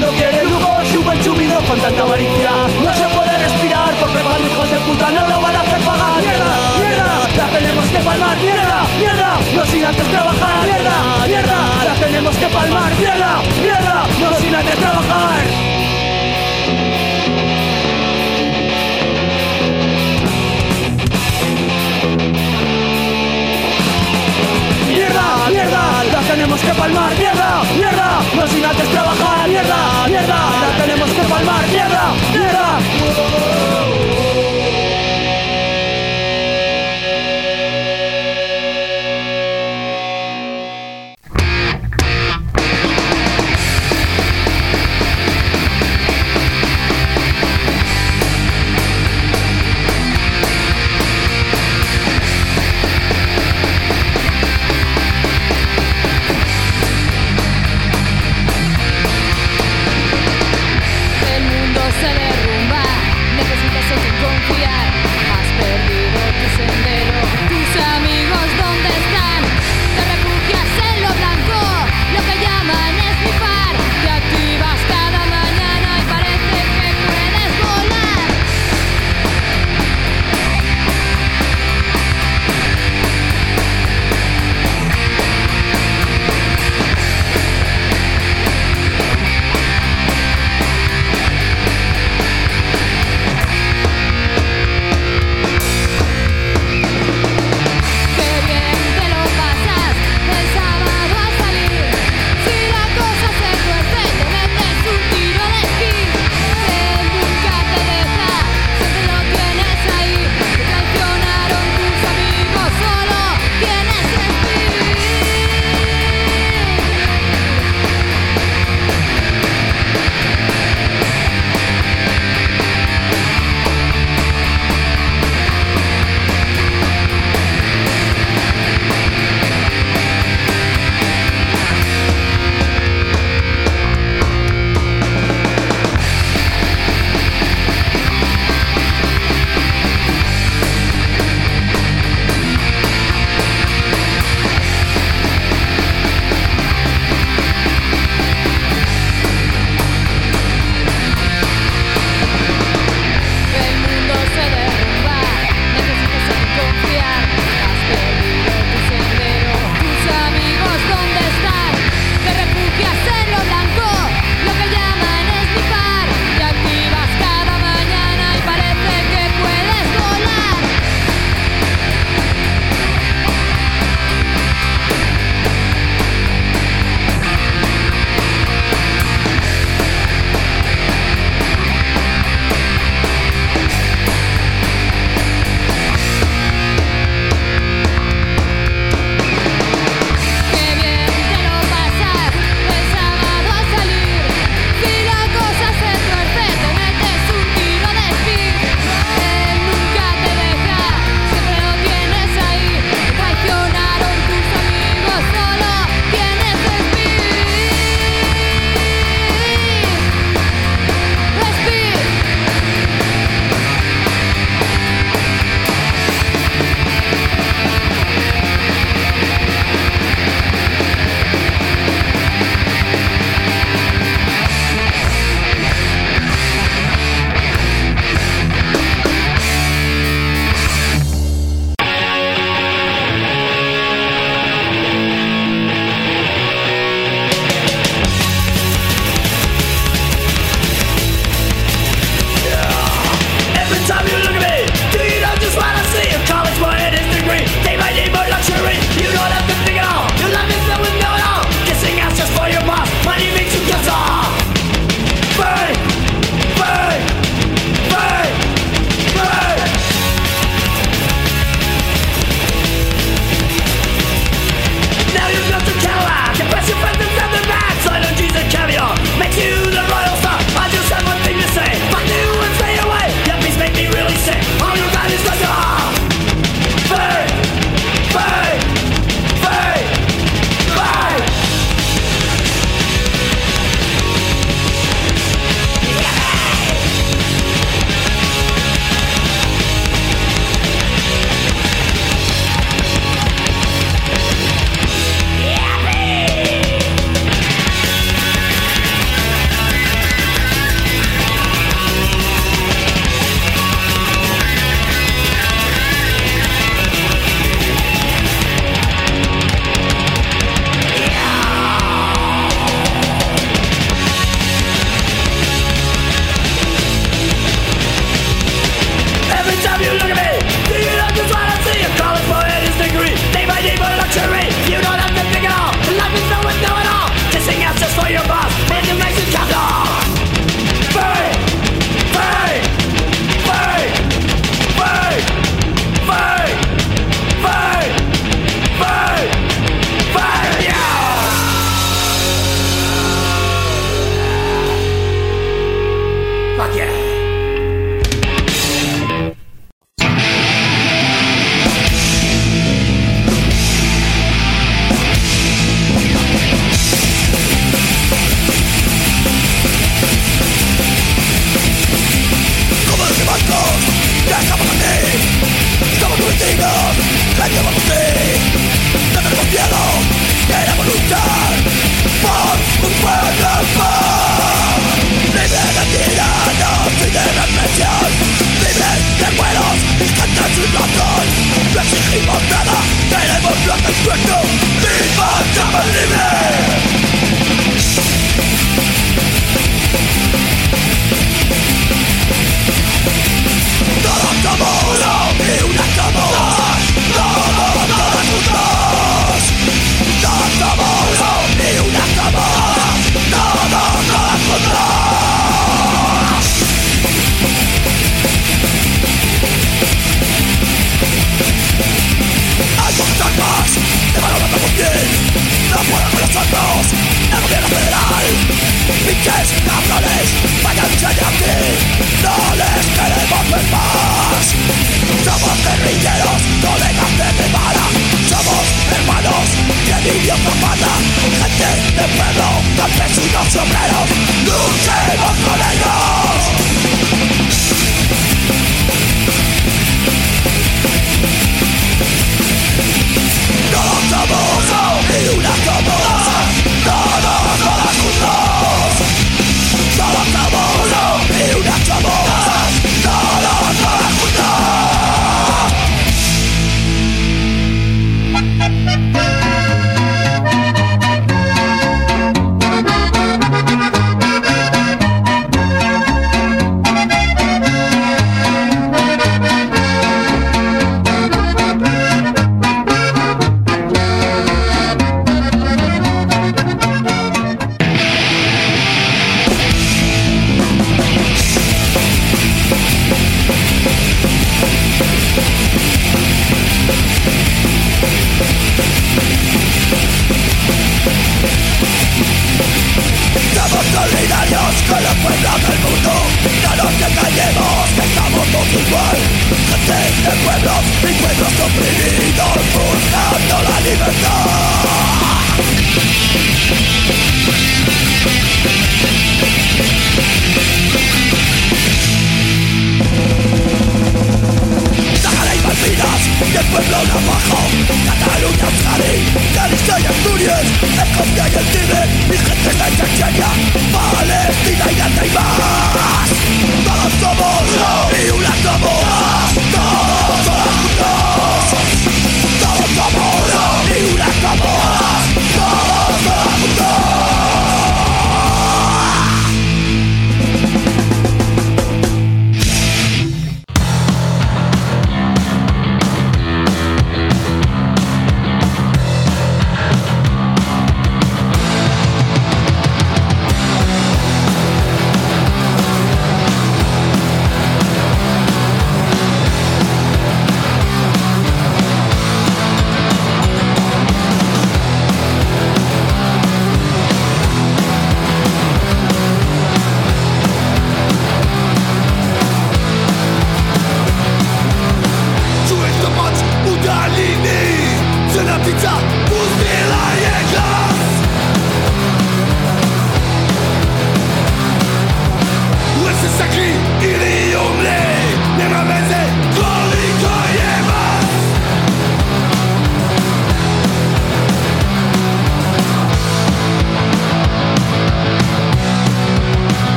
mundo quiere lujo, sube el chumino con tanta avaricia. No se puede respirar porque cuando hijos de puta no lo van a hacer pagar. Mierda, mierda, la tenemos que palmar. Mierda, mierda, no sin antes trabajar. Mierda, mierda, la tenemos que palmar. Mierda, mierda, no sin antes trabajar. Tenemos que palmar Mierda, mierda, no sin antes trabajar Mierda, mierda, la tenemos que palmar Mierda, mierda so better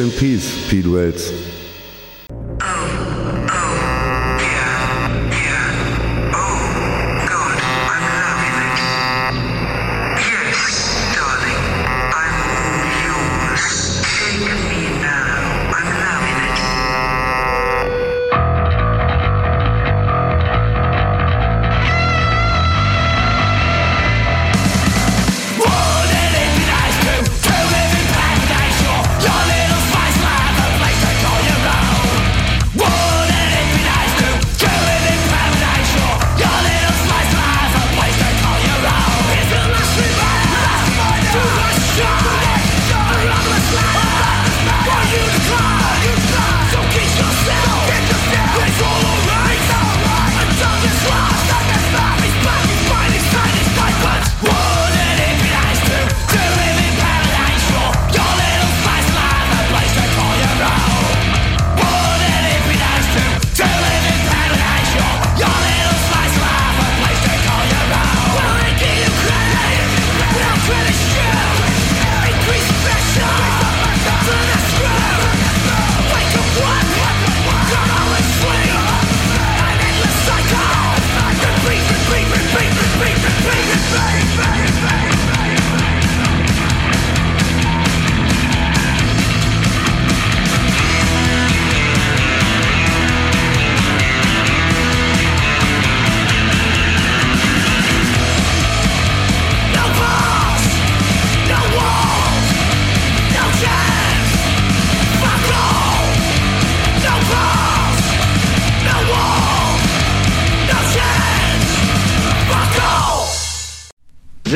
in peace, Pete Wales.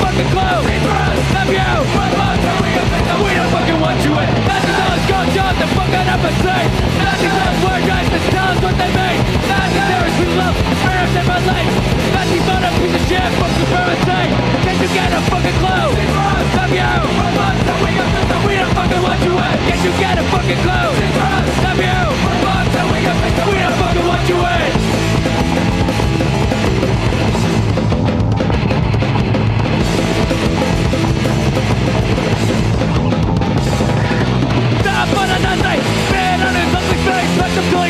fucking clue? Love you. We don't fucking want you in. Nazis always go job the fuck of a say. Nazis always wear guys to tell us what they make. Nazis terrorists we love. Arabs never late. Nazis on a piece of shit. Fuck supremacy. Can't you get a fucking clue? Love you. We don't fucking want you in. Can't you get a fucking clue? Love you. We don't fucking want you in. Ich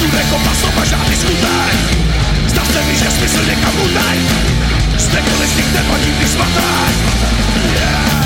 všude kopa jako sloba, žádný skutek. Zdá se mi, že smysl někam utek. Z nich nepadí když smatek. Yeah.